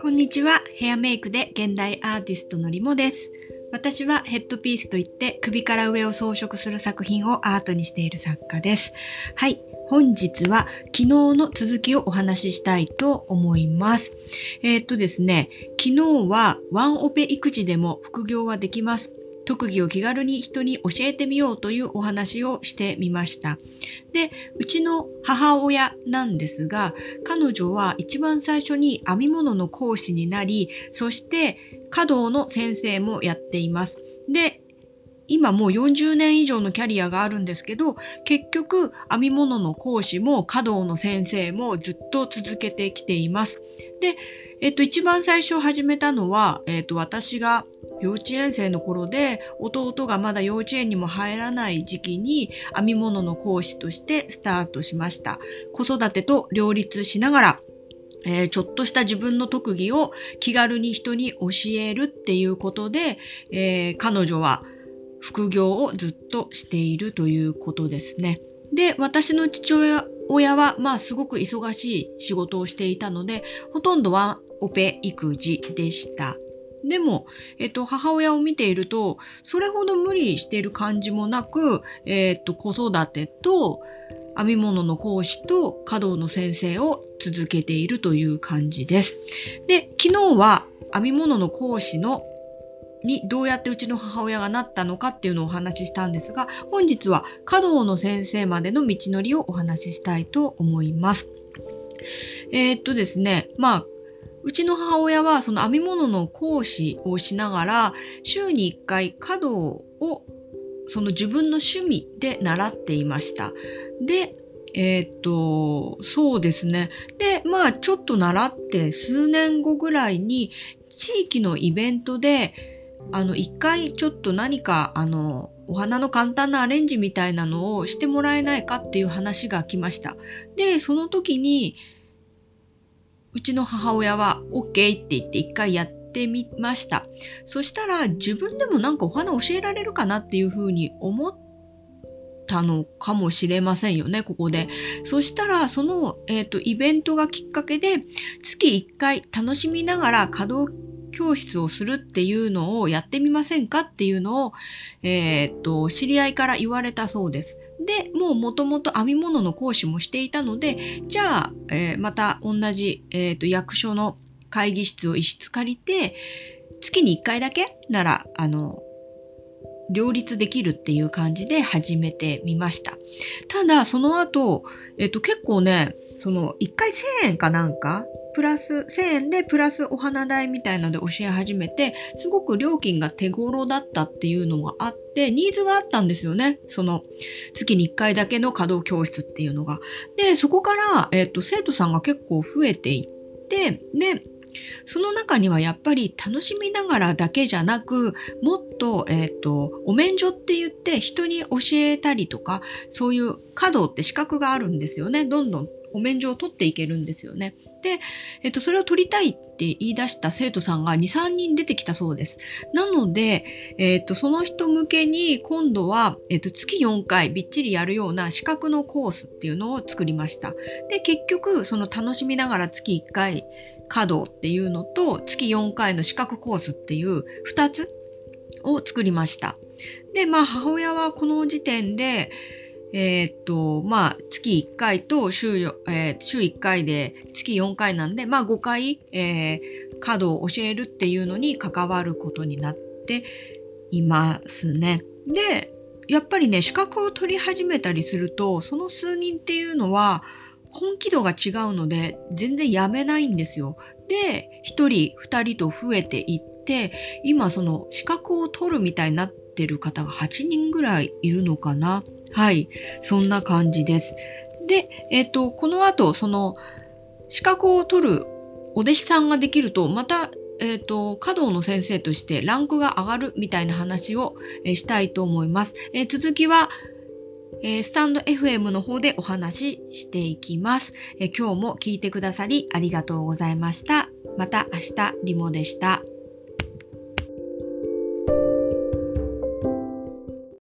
こんにちは。ヘアメイクで現代アーティストのりもです。私はヘッドピースといって首から上を装飾する作品をアートにしている作家です。はい。本日は昨日の続きをお話ししたいと思います。えー、っとですね、昨日はワンオペ育児でも副業はできます特技を気軽に人に教えてみようというお話をしてみました。で、うちの母親なんですが、彼女は一番最初に編み物の講師になり、そして華道の先生もやっています。で、今もう40年以上のキャリアがあるんですけど、結局編み物の講師も華道の先生もずっと続けてきています。で、えっと、一番最初始めたのは、えっと、私が幼稚園生の頃で、弟がまだ幼稚園にも入らない時期に編み物の講師としてスタートしました。子育てと両立しながら、えー、ちょっとした自分の特技を気軽に人に教えるっていうことで、えー、彼女は副業をずっとしているということですね。で、私の父親親は、まあ、すごく忙しい仕事をしていたので、ほとんどはオペ育児でした。でも、えっと、母親を見ていると、それほど無理している感じもなく、えっと、子育てと編み物の講師と華道の先生を続けているという感じです。で、昨日は編み物の講師のにどうやってうちの母親がなったのかっていうのをお話ししたんですが、本日は華道の先生までの道のりをお話ししたいと思います。えー、っとですね、まあ、うちの母親はその編み物の講師をしながら、週に1回華道をその自分の趣味で習っていました。で、えー、っと、そうですね。で、まあちょっと習って数年後ぐらいに地域のイベントで、あの、一回ちょっと何か、あの、お花の簡単なアレンジみたいなのをしてもらえないかっていう話が来ました。で、その時に、うちの母親は OK って言って一回やってみました。そしたら自分でもなんかお花教えられるかなっていうふうに思ったのかもしれませんよね、ここで。そしたら、その、え、ー、と、イベントがきっかけで、月1回楽しみながら稼働教室をするっていうのをやってみませんかっていうのを、え、ー、と、知り合いから言われたそうです。で、もう元々編み物の講師もしていたので、じゃあ、えー、また同じ、えっ、ー、と、役所の会議室を一室借りて、月に1回だけなら、あの、両立できるっていう感じで始めてみました。ただ、その後、えっ、と、結構ね、その、1回1000円かなんかプラス、1000円でプラスお花代みたいなので教え始めて、すごく料金が手頃だったっていうのがあって、ニーズがあったんですよね。その、月に1回だけの稼働教室っていうのが。で、そこから、え、ー、と、生徒さんが結構増えていって、で、その中にはやっぱり楽しみながらだけじゃなく、もっと、えっ、ー、と、お免除って言って人に教えたりとか、そういう稼働って資格があるんですよね。どんどんお免状を取っていけるんですよね。で、えっと、それを取りたいって言い出した生徒さんが2、3人出てきたそうです。なので、えっと、その人向けに今度は、えっと、月4回びっちりやるような資格のコースっていうのを作りました。で、結局、その楽しみながら月1回稼働っていうのと、月4回の資格コースっていう2つを作りました。で、まあ、母親はこの時点で、えー、っと、まあ、月1回と週、えー、週1回で月4回なんで、まあ5回、えー、稼働を教えるっていうのに関わることになっていますね。で、やっぱりね、資格を取り始めたりすると、その数人っていうのは本気度が違うので、全然やめないんですよ。で、1人、2人と増えていって、今その資格を取るみたいになってってる方が8人ぐらいいるのかな。はい。そんな感じです。で、えっ、ー、と、この後、その、資格を取るお弟子さんができると、また、えっ、ー、と、華道の先生としてランクが上がるみたいな話を、えー、したいと思います。え続きは、えスタンド FM の方でお話ししていきます、え今日も聞いてくださりありがとうございました。また明日、リモでした。